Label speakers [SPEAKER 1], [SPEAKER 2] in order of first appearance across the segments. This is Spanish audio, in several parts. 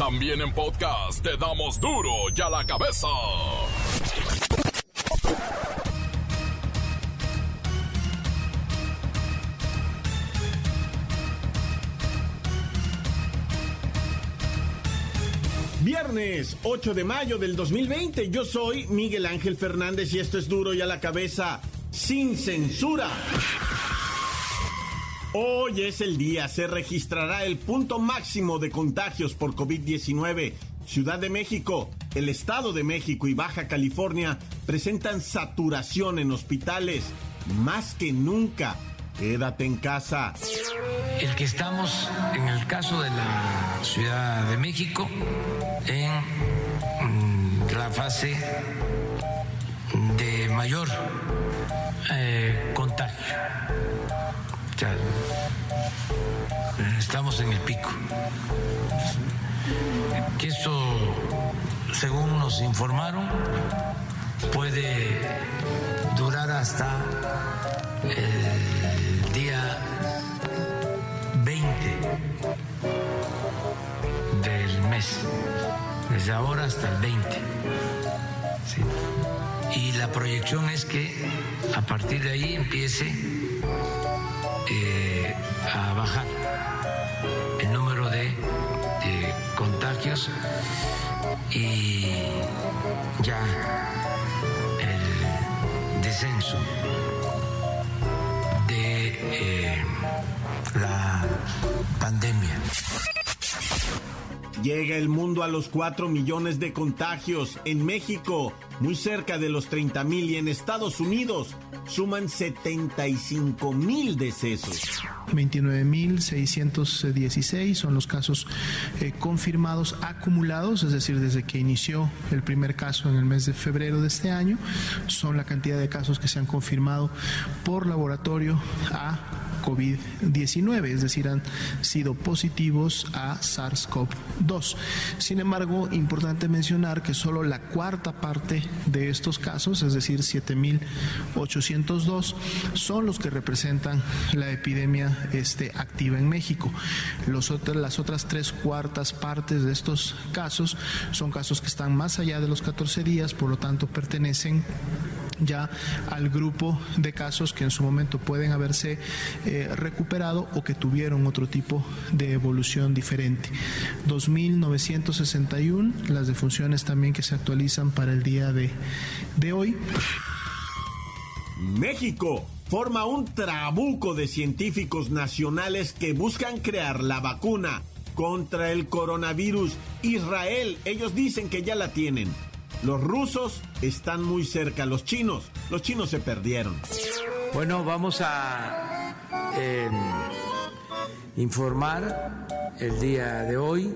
[SPEAKER 1] También en podcast te damos duro y a la cabeza.
[SPEAKER 2] Viernes 8 de mayo del 2020, yo soy Miguel Ángel Fernández y esto es duro y a la cabeza, sin censura. Hoy es el día, se registrará el punto máximo de contagios por COVID-19. Ciudad de México, el Estado de México y Baja California presentan saturación en hospitales. Más que nunca, quédate en casa.
[SPEAKER 3] El que estamos en el caso de la Ciudad de México en mm, la fase de mayor eh, contagio. Estamos en el pico. Que esto, según nos informaron, puede durar hasta el día 20 del mes, desde ahora hasta el 20. ¿sí? Y la proyección es que a partir de ahí empiece eh, a bajar el número de, contagios y ya el descenso de eh, la pandemia.
[SPEAKER 2] Llega el mundo a los 4 millones de contagios. En México, muy cerca de los 30 mil y en Estados Unidos suman 75 mil decesos.
[SPEAKER 4] 29.616 son los casos eh, confirmados acumulados, es decir, desde que inició el primer caso en el mes de febrero de este año, son la cantidad de casos que se han confirmado por laboratorio a COVID-19, es decir, han sido positivos a SARS-CoV-2. Sin embargo, importante mencionar que solo la cuarta parte de estos casos, es decir, 7.802, son los que representan la epidemia este, activa en México. Los las otras tres cuartas partes de estos casos son casos que están más allá de los 14 días, por lo tanto pertenecen ya al grupo de casos que en su momento pueden haberse eh, recuperado o que tuvieron otro tipo de evolución diferente. 2.961 las defunciones también que se actualizan para el día de, de hoy.
[SPEAKER 2] México forma un trabuco de científicos nacionales que buscan crear la vacuna contra el coronavirus. Israel, ellos dicen que ya la tienen. Los rusos están muy cerca, los chinos, los chinos se perdieron.
[SPEAKER 3] Bueno, vamos a eh, informar el día de hoy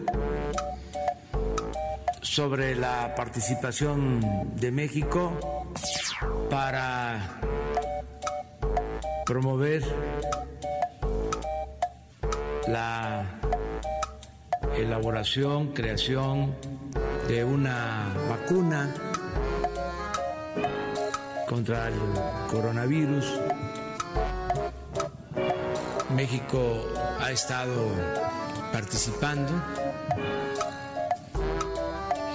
[SPEAKER 3] sobre la participación de México para promover la elaboración, creación de una vacuna contra el coronavirus. México ha estado participando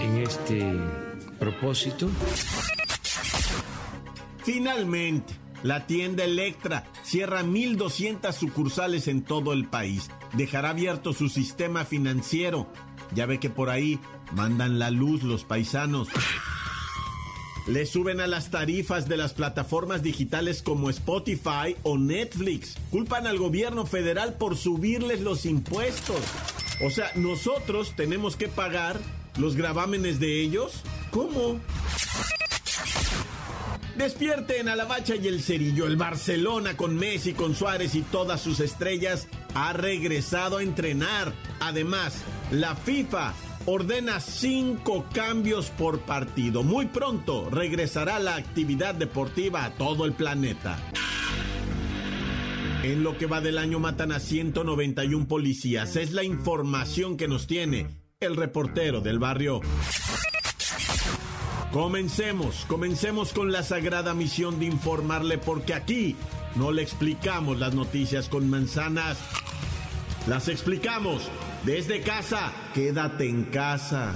[SPEAKER 3] en este propósito.
[SPEAKER 2] Finalmente, la tienda Electra cierra 1.200 sucursales en todo el país. Dejará abierto su sistema financiero. Ya ve que por ahí mandan la luz los paisanos. Le suben a las tarifas de las plataformas digitales como Spotify o Netflix. Culpan al gobierno federal por subirles los impuestos. O sea, nosotros tenemos que pagar los gravámenes de ellos. ¿Cómo? Despierten a la bacha y el cerillo. El Barcelona con Messi, con Suárez y todas sus estrellas ha regresado a entrenar. Además, la FIFA ordena cinco cambios por partido. Muy pronto regresará la actividad deportiva a todo el planeta. En lo que va del año matan a 191 policías. Es la información que nos tiene el reportero del barrio. Comencemos, comencemos con la sagrada misión de informarle porque aquí no le explicamos las noticias con manzanas, las explicamos Desde casa, quédate en casa.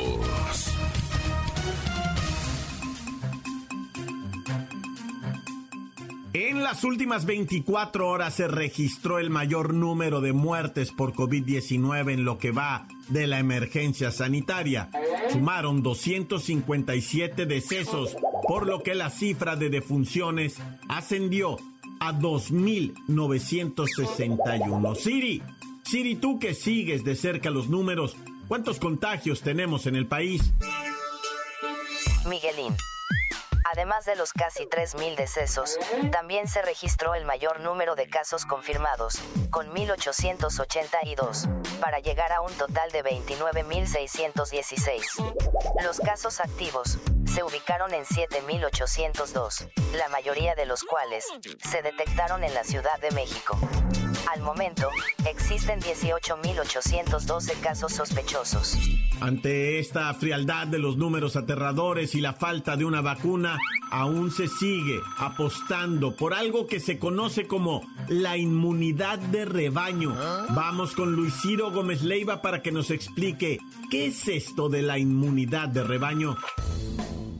[SPEAKER 2] En las últimas 24 horas se registró el mayor número de muertes por COVID-19 en lo que va de la emergencia sanitaria. Sumaron 257 decesos, por lo que la cifra de defunciones ascendió a 2.961. Siri, Siri, tú que sigues de cerca los números, ¿cuántos contagios tenemos en el país?
[SPEAKER 5] Miguelín. Además de los casi 3.000 decesos, también se registró el mayor número de casos confirmados, con 1.882, para llegar a un total de 29.616. Los casos activos se ubicaron en 7.802, la mayoría de los cuales se detectaron en la Ciudad de México. Al momento, existen 18.812 casos sospechosos.
[SPEAKER 2] Ante esta frialdad de los números aterradores y la falta de una vacuna, aún se sigue apostando por algo que se conoce como la inmunidad de rebaño. Vamos con Luis Ciro Gómez Leiva para que nos explique qué es esto de la inmunidad de rebaño.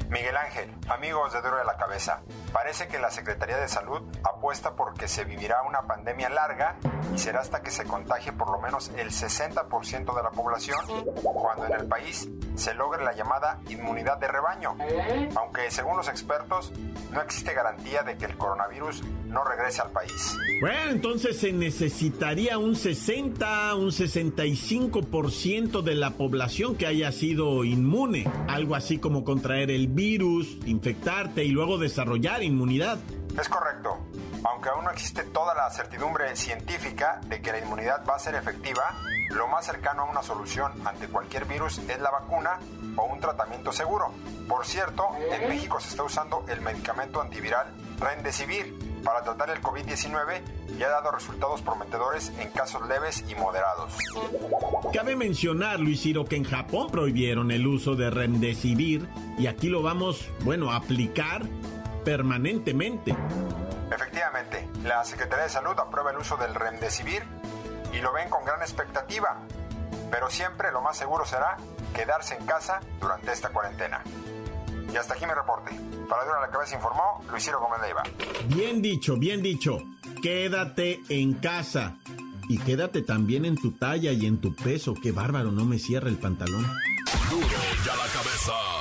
[SPEAKER 6] Miguel Ángel, amigos de Duro de la Cabeza, parece que la Secretaría de Salud apuesta porque se vivirá una pandemia larga y será hasta que se contagie por lo menos el 60% de la población, cuando en el país se logre la llamada inmunidad de rebaño, aunque según los expertos no existe garantía de que el coronavirus no regrese al país.
[SPEAKER 2] Bueno, entonces se necesitaría un 60, un 65% de la población que haya sido inmune, algo así como contraer el virus, infectarte y luego desarrollar inmunidad.
[SPEAKER 6] Es correcto, aunque aún no existe toda la certidumbre científica de que la inmunidad va a ser efectiva, lo más cercano a una solución ante cualquier virus es la vacuna o un tratamiento seguro. Por cierto, en México se está usando el medicamento antiviral Remdesivir para tratar el COVID-19 y ha dado resultados prometedores en casos leves y moderados.
[SPEAKER 2] Cabe mencionar, Luis Ciro, que en Japón prohibieron el uso de Remdesivir y aquí lo vamos, bueno, a aplicar permanentemente.
[SPEAKER 6] Efectivamente, la Secretaría de Salud aprueba el uso del Remdesivir y lo ven con gran expectativa, pero siempre lo más seguro será quedarse en casa durante esta cuarentena. Y hasta aquí mi reporte. Para Dura la Cabeza informó Luis Ciro Gómez Leiva.
[SPEAKER 2] Bien dicho, bien dicho. Quédate en casa. Y quédate también en tu talla y en tu peso. Qué bárbaro, no me cierra el pantalón.
[SPEAKER 1] Duro ya la cabeza.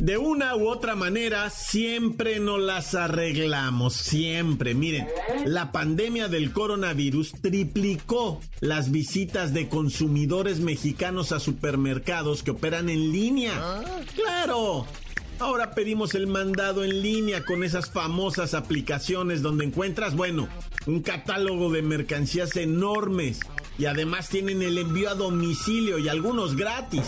[SPEAKER 2] De una u otra manera, siempre nos las arreglamos, siempre. Miren, la pandemia del coronavirus triplicó las visitas de consumidores mexicanos a supermercados que operan en línea. Claro. Ahora pedimos el mandado en línea con esas famosas aplicaciones donde encuentras, bueno, un catálogo de mercancías enormes y además tienen el envío a domicilio y algunos gratis.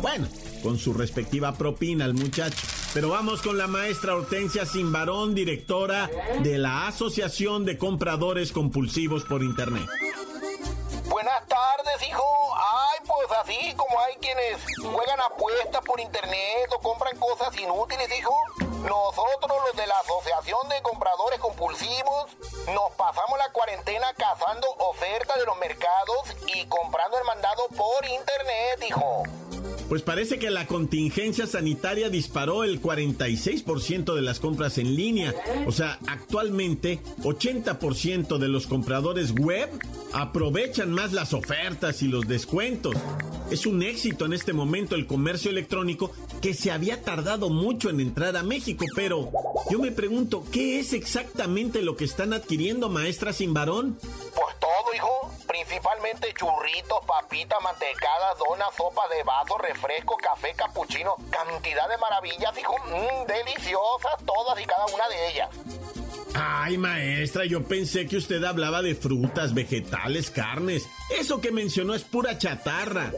[SPEAKER 2] Bueno, con su respectiva propina al muchacho. Pero vamos con la maestra Hortensia Simbarón, directora de la Asociación de Compradores Compulsivos por Internet.
[SPEAKER 7] Buenas tardes, hijo. Ay, pues así como hay quienes juegan apuestas por internet o compran cosas inútiles, hijo. Nosotros, los de la Asociación de Compradores Compulsivos, nos pasamos la cuarentena cazando ofertas de los mercados y comprando el mandado por internet, hijo.
[SPEAKER 2] Pues parece que la contingencia sanitaria disparó el 46% de las compras en línea. O sea, actualmente 80% de los compradores web aprovechan más las ofertas y los descuentos. Es un éxito en este momento el comercio electrónico que se había tardado mucho en entrar a México, pero yo me pregunto, ¿qué es exactamente lo que están adquiriendo, maestra sin varón?
[SPEAKER 7] Pues todo. Principalmente churritos, papitas, mantecadas, donas, sopa de vaso, refresco, café, capuchino. Cantidad de maravillas, hijo. Mm, deliciosas todas y cada una de ellas.
[SPEAKER 2] Ay, maestra, yo pensé que usted hablaba de frutas, vegetales, carnes. Eso que mencionó es pura chatarra.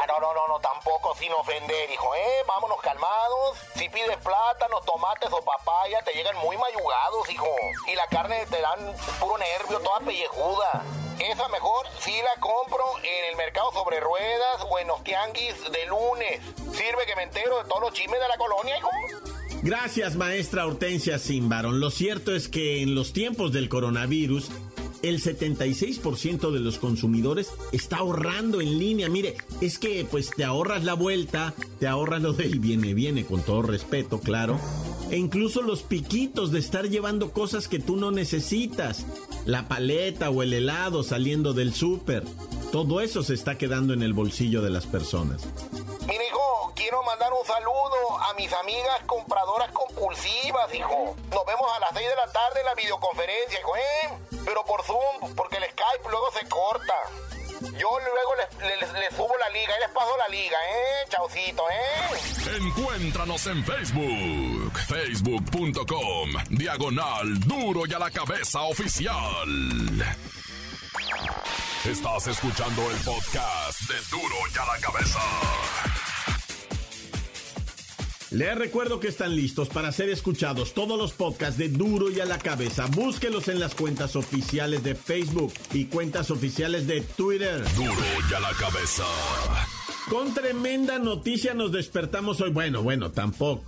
[SPEAKER 7] Ah, no, no, no, no, tampoco sin ofender, hijo, ¿eh? Vámonos calmados. Si pides plátanos, tomates o papaya, te llegan muy mayugados, hijo. Y la carne te dan puro nervio, toda pellejuda. Esa mejor sí la compro en el mercado sobre ruedas o en los tianguis de lunes. Sirve que me entero de todos los chismes de la colonia, hijo.
[SPEAKER 2] Gracias, maestra Hortensia Simbaron. Lo cierto es que en los tiempos del coronavirus, el 76% de los consumidores está ahorrando en línea. Mire, es que pues te ahorras la vuelta, te ahorras lo del viene, viene, con todo respeto, claro. E incluso los piquitos de estar llevando cosas que tú no necesitas. La paleta o el helado saliendo del súper. Todo eso se está quedando en el bolsillo de las personas.
[SPEAKER 7] Quiero mandar un saludo a mis amigas compradoras compulsivas, hijo. Nos vemos a las 6 de la tarde en la videoconferencia, hijo, ¿eh? Pero por Zoom, porque el Skype luego se corta. Yo luego les subo la liga y les paso la liga, ¿eh? Chaucito, ¿eh?
[SPEAKER 1] Encuéntranos en Facebook, facebook.com, diagonal duro y a la cabeza oficial. Estás escuchando el podcast de duro y a la cabeza.
[SPEAKER 2] Les recuerdo que están listos para ser escuchados todos los podcasts de Duro y a la cabeza. Búsquelos en las cuentas oficiales de Facebook y cuentas oficiales de Twitter.
[SPEAKER 1] Duro y a la cabeza.
[SPEAKER 2] Con tremenda noticia nos despertamos hoy. Bueno, bueno, tampoco.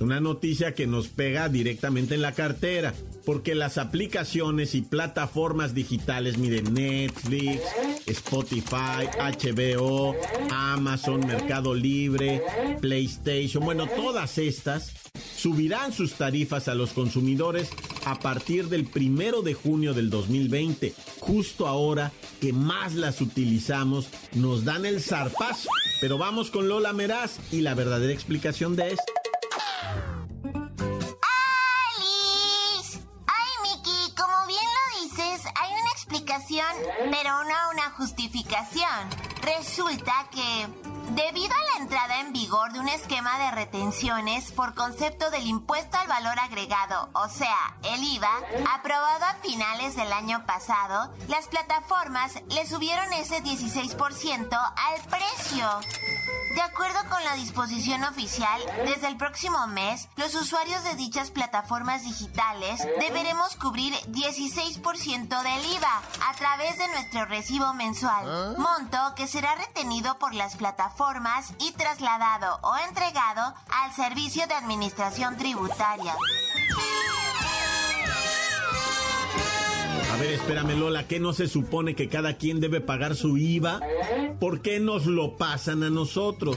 [SPEAKER 2] Una noticia que nos pega directamente en la cartera. Porque las aplicaciones y plataformas digitales, miren, Netflix, Spotify, HBO, Amazon, Mercado Libre, PlayStation, bueno, todas estas subirán sus tarifas a los consumidores a partir del primero de junio del 2020. Justo ahora que más las utilizamos, nos dan el zarpazo. Pero vamos con Lola Meraz y la verdadera explicación de esto.
[SPEAKER 8] ¡Alice! Ay, Miki, como bien lo dices, hay una explicación, pero no una justificación. Resulta que, debido a la entrada en vigor de un esquema de retenciones por concepto del impuesto al valor agregado, o sea, el IVA, aprobado a finales del año pasado, las plataformas le subieron ese 16% al precio. De acuerdo con la disposición oficial, desde el próximo mes, los usuarios de dichas plataformas digitales deberemos cubrir 16% del IVA a través de nuestro recibo mensual, monto que será retenido por las plataformas y trasladado o entregado al Servicio de Administración Tributaria.
[SPEAKER 2] A ver, espérame Lola, ¿qué no se supone que cada quien debe pagar su IVA? ¿Por qué nos lo pasan a nosotros?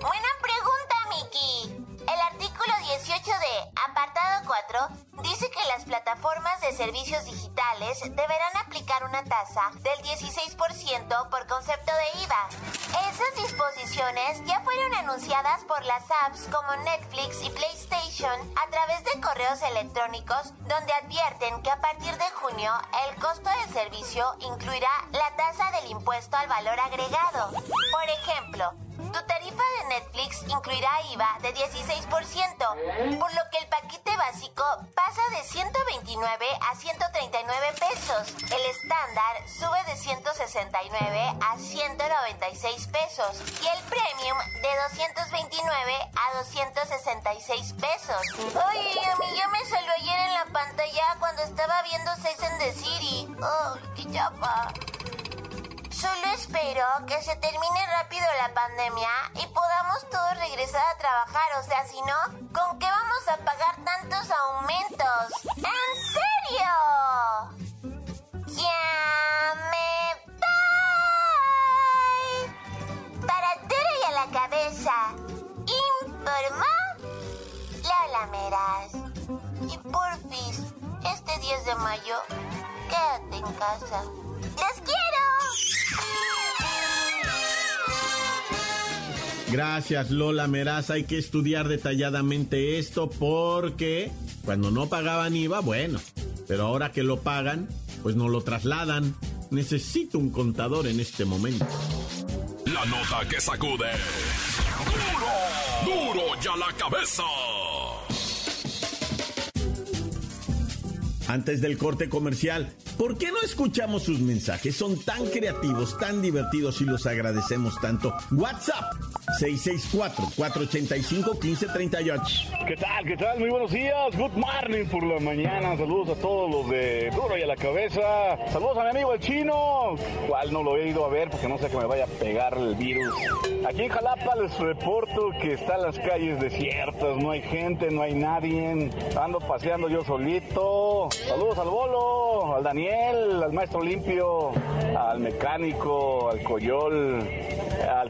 [SPEAKER 8] Buena pregunta, Miki. El artículo 18 de apartado 4 dice que las plataformas de servicios digitales deberán aplicar una tasa del 16% por concepto de IVA. Esas disposiciones ya fueron anunciadas por las apps como Netflix y PlayStation a través de correos electrónicos donde advierten que a partir de junio el costo del servicio incluirá la tasa del impuesto al valor agregado. Por ejemplo, tu tarifa de Netflix incluirá IVA de 16%, por lo que el paquete básico pasa de 129 a 139 pesos. El estándar sube de 169 a 196 pesos y el premium de 229 a 266 pesos. Ay, a mí ya me salió ayer en la pantalla cuando estaba viendo Sex and the City. Ay, qué chapa. Solo espero que se termine rápido la pandemia y podamos todos regresar a trabajar. O sea, si no, ¿con qué vamos a pagar tantos aumentos? ¡En serio! ¡Ya me voy! Para duro y a la cabeza, informó Lola Meraz. Y porfis, este 10 de mayo, quédate en casa. ¡Los quiero!
[SPEAKER 2] Gracias Lola Meraz, hay que estudiar detalladamente esto porque cuando no pagaban IVA, bueno, pero ahora que lo pagan, pues no lo trasladan. Necesito un contador en este momento.
[SPEAKER 1] La nota que sacude. ¡Duro! ¡Duro y a la cabeza!
[SPEAKER 2] Antes del corte comercial, ¿Por qué no escuchamos sus mensajes? Son tan creativos, tan divertidos y los agradecemos tanto. WhatsApp 664-485-1538.
[SPEAKER 9] ¿Qué tal? ¿Qué tal? Muy buenos días. Good morning por la mañana. Saludos a todos los de Duro y a la cabeza. Saludos a mi amigo el chino, cual no lo he ido a ver porque no sé que me vaya a pegar el virus. Aquí en Jalapa les reporto que están las calles desiertas, no hay gente, no hay nadie. Ando paseando yo solito. Saludos al bolo, al Daniel, al maestro limpio, al mecánico, al coyol, al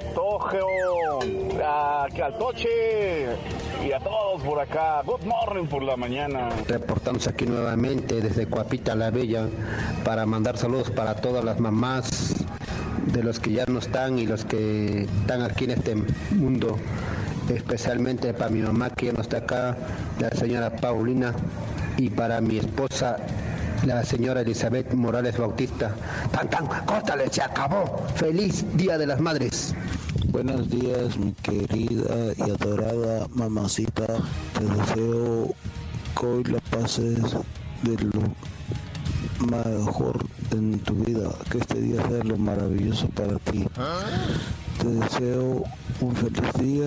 [SPEAKER 9] tojeo, al toche y a todos por acá. Good morning por la mañana.
[SPEAKER 10] Reportamos aquí nuevamente desde Cuapita la Bella para mandar saludos para todas las mamás de los que ya no están y los que están aquí en este mundo, especialmente para mi mamá que ya no está acá, la señora Paulina, y para mi esposa, la señora Elizabeth Morales Bautista. Tan, tan, córtale, se acabó. Feliz Día de las Madres.
[SPEAKER 11] Buenos días, mi querida y adorada mamacita. Te deseo que hoy la pases de lo mejor en tu vida, que este día sea lo maravilloso para ti. Te deseo un feliz día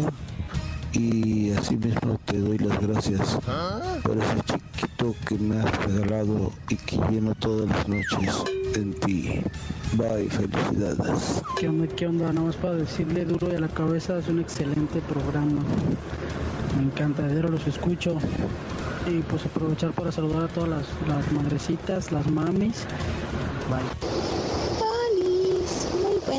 [SPEAKER 11] y así mismo te doy las gracias por ese chiquito que me has regalado y que lleno todas las noches en ti. Bye, felicidades.
[SPEAKER 12] ¿Qué onda? ¿Qué onda? Nada más para decirle duro y a la cabeza, es un excelente programa. Me encanta, de los escucho. Y pues aprovechar para saludar a todas las, las madrecitas, las mamis. Bye.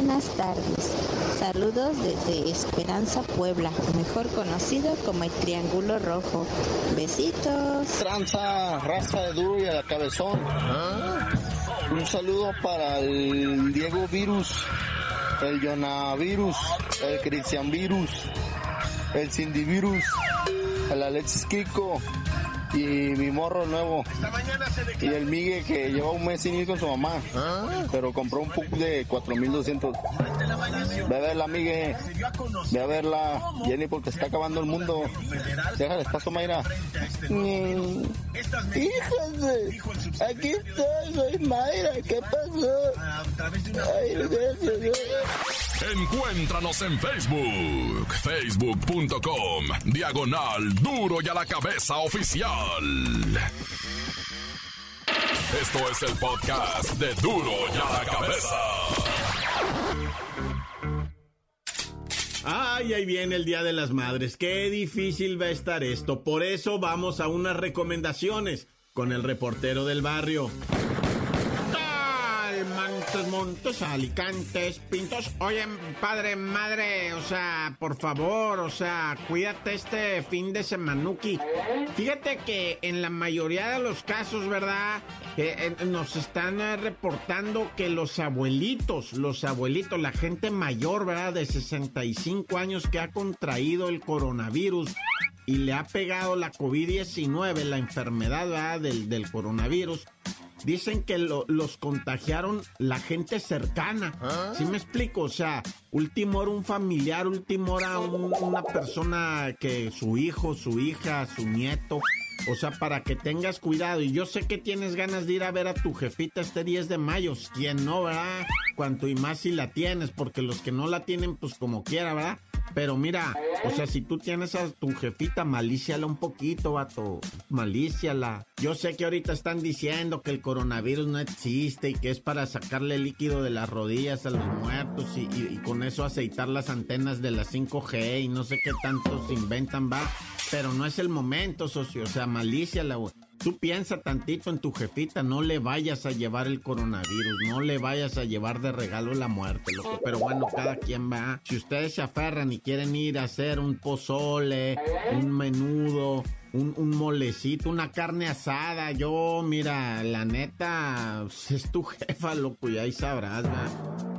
[SPEAKER 13] Buenas tardes. Saludos desde Esperanza, Puebla, mejor conocido como el Triángulo Rojo. Besitos.
[SPEAKER 14] Tranza, raza de duro y a la cabezón. Un saludo para el Diego Virus, el Virus, el Cristian Virus, el Cindy Virus, el Alexis Kiko, y mi morro nuevo. Y el Migue que lleva un mes sin ir con su mamá, pero compró un PUC de 4200. Ve a verla, Migue. Ve a verla, Jenny, porque está acabando el mundo. Déjale espacio, Mayra. Mm. Híjole, aquí estoy, soy Mayra. ¿Qué pasó? Ay,
[SPEAKER 1] Encuéntranos en Facebook, facebook.com, diagonal duro y a la cabeza oficial. Esto es el podcast de duro y a la cabeza.
[SPEAKER 2] Ay, ahí viene el Día de las Madres. Qué difícil va a estar esto. Por eso vamos a unas recomendaciones con el reportero del barrio. Montes, Montes, Alicantes, Pintos. Oye, padre, madre, o sea, por favor, o sea, cuídate este fin de semanuki. Fíjate que en la mayoría de los casos, ¿verdad? Eh, eh, nos están eh, reportando que los abuelitos, los abuelitos, la gente mayor, ¿verdad? De 65 años que ha contraído el coronavirus y le ha pegado la COVID-19, la enfermedad. Del, del coronavirus dicen que los contagiaron la gente cercana. ¿Ah? ¿Sí me explico? O sea, último era un familiar, último era una persona que su hijo, su hija, su nieto. O sea, para que tengas cuidado. Y yo sé que tienes ganas de ir a ver a tu jefita este 10 de mayo. ¿Quién no, verdad? Cuanto y más si la tienes, porque los que no la tienen, pues como quiera, ¿verdad? Pero mira, o sea, si tú tienes a tu jefita, malíciala un poquito, vato. Malíciala. Yo sé que ahorita están diciendo que el coronavirus no existe y que es para sacarle líquido de las rodillas a los muertos y, con eso aceitar las antenas de la 5G y no sé qué tantos inventan, va. Pero no es el momento, socio. O sea, malíciala, güey. Tú piensa tantito en tu jefita, no le vayas a llevar el coronavirus, no le vayas a llevar de regalo la muerte, loco. Pero bueno, cada quien va. Si ustedes se aferran y quieren ir a hacer un pozole, un menudo, un, un, molecito, una carne asada. Yo, mira, la neta, es tu jefa, loco, y ahí sabrás, ¿verdad?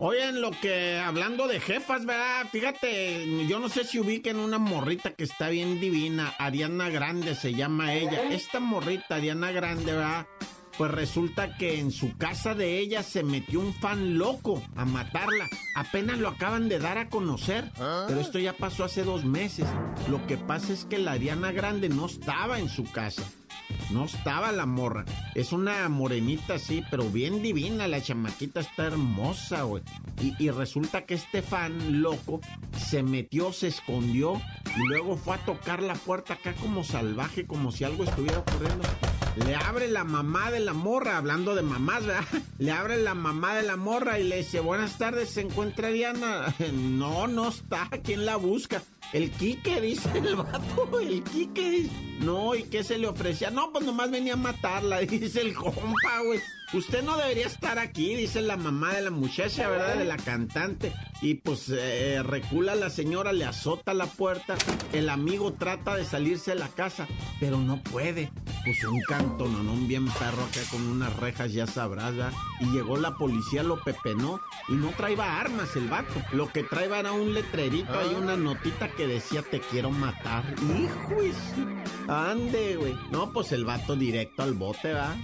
[SPEAKER 2] Oigan, lo que, hablando de jefas, ¿verdad? Fíjate, yo no sé si ubiquen una morrita que está bien divina, Ariana Grande se llama ella. Esta morrita, Ariana Grande, ¿verdad? Pues resulta que en su casa de ella se metió un fan loco a matarla. Apenas lo acaban de dar a conocer. Pero esto ya pasó hace dos meses. Lo que pasa es que la Ariana Grande no estaba en su casa No estaba la morra. Es una morenita, sí, pero bien divina. La chamaquita está hermosa, güey. Y, y resulta que este fan loco se metió, se escondió y luego fue a tocar la puerta acá como salvaje, como si algo estuviera ocurriendo. Le abre la mamá de la morra, hablando de mamás, ¿verdad? Le abre la mamá de la morra y le dice, buenas tardes, ¿se encuentra Diana? No, no está, ¿quién la busca? El Quique, dice el vato, el Quique no, ¿y qué se le ofrecía? No, pues nomás venía a matarla, dice el compa, güey. Usted no debería estar aquí, dice la mamá de la muchacha, ¿verdad? De la cantante. Y pues eh, recula la señora, le azota la puerta. El amigo trata de salirse de la casa, pero no puede. Pues un cantononón bien perro acá con unas rejas, ya sabrás, ¿verdad? Y llegó la policía, lo pepenó y no traía armas el vato. Lo que traía era un letrerito, hay una notita que decía te quiero matar. Hijo, ande, güey. No, pues el vato directo al bote, ¿verdad?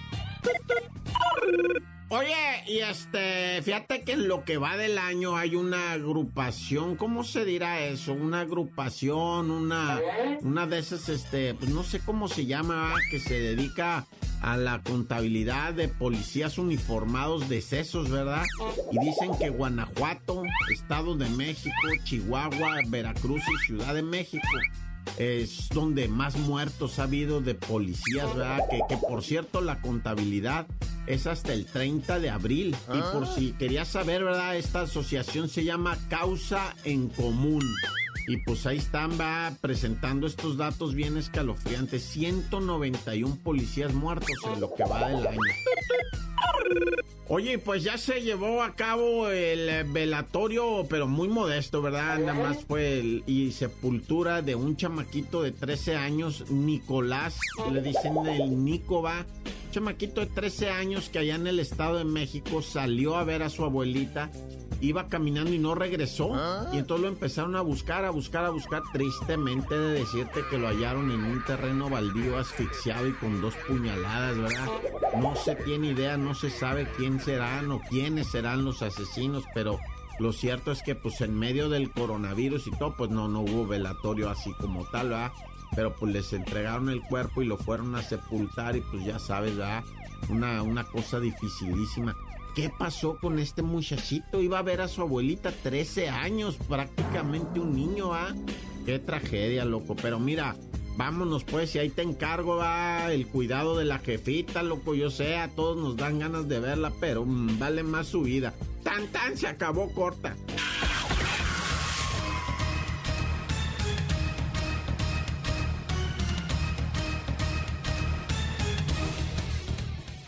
[SPEAKER 2] Oye, y este, fíjate que en lo que va del año hay una agrupación, ¿cómo se dirá eso? Una agrupación, una, una de esas, este, pues no sé cómo se llama, que se dedica a la contabilidad de policías uniformados decesos, ¿verdad? Y dicen que Guanajuato, Estado de México, Chihuahua, Veracruz y Ciudad de México es donde más muertos ha habido de policías, ¿verdad? Que, que por cierto la contabilidad es hasta el 30 de abril. Y por si querías saber, ¿verdad? Esta asociación se llama Causa en Común. Y pues ahí están, va presentando estos datos bien escalofriantes. 191 policías muertos en lo que va del año. Oye, pues ya se llevó a cabo el velatorio, pero muy modesto, ¿verdad? Nada más fue el, y sepultura de un chamaquito de 13 años, Nicolás, le dicen el Nico, va. Chamaquito de 13 años que allá en el Estado de México salió a ver a su abuelita iba caminando y no regresó. Y entonces lo empezaron a buscar, a buscar, a buscar. Tristemente de decirte que lo hallaron en un terreno baldío asfixiado y con dos puñaladas, ¿verdad? No se tiene idea, no se sabe quién serán o quiénes serán los asesinos, pero lo cierto es que pues en medio del coronavirus y todo, pues no, no hubo velatorio así como tal, ¿verdad? Pero pues les entregaron el cuerpo y lo fueron a sepultar y pues ya sabes, ¿verdad? Una, una cosa dificilísima. ¿Qué pasó con este muchachito? Iba a ver a su abuelita 13 años, prácticamente un niño, ¿ah? Qué tragedia, loco. Pero mira, vámonos pues, y ahí te encargo, va, el cuidado de la jefita, loco. Yo sé, a todos nos dan ganas de verla, pero mmm, vale más su vida. Tan tan se acabó corta.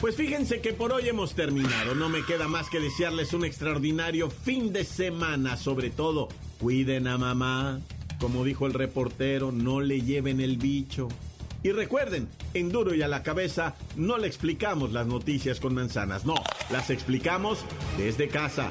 [SPEAKER 2] Pues fíjense que por hoy hemos terminado. No me queda más que desearles un extraordinario fin de semana. Sobre todo, cuiden a mamá. Como dijo el reportero, no le lleven el bicho. Y recuerden, en duro y a la cabeza no le explicamos las noticias con manzanas, no, las explicamos desde casa.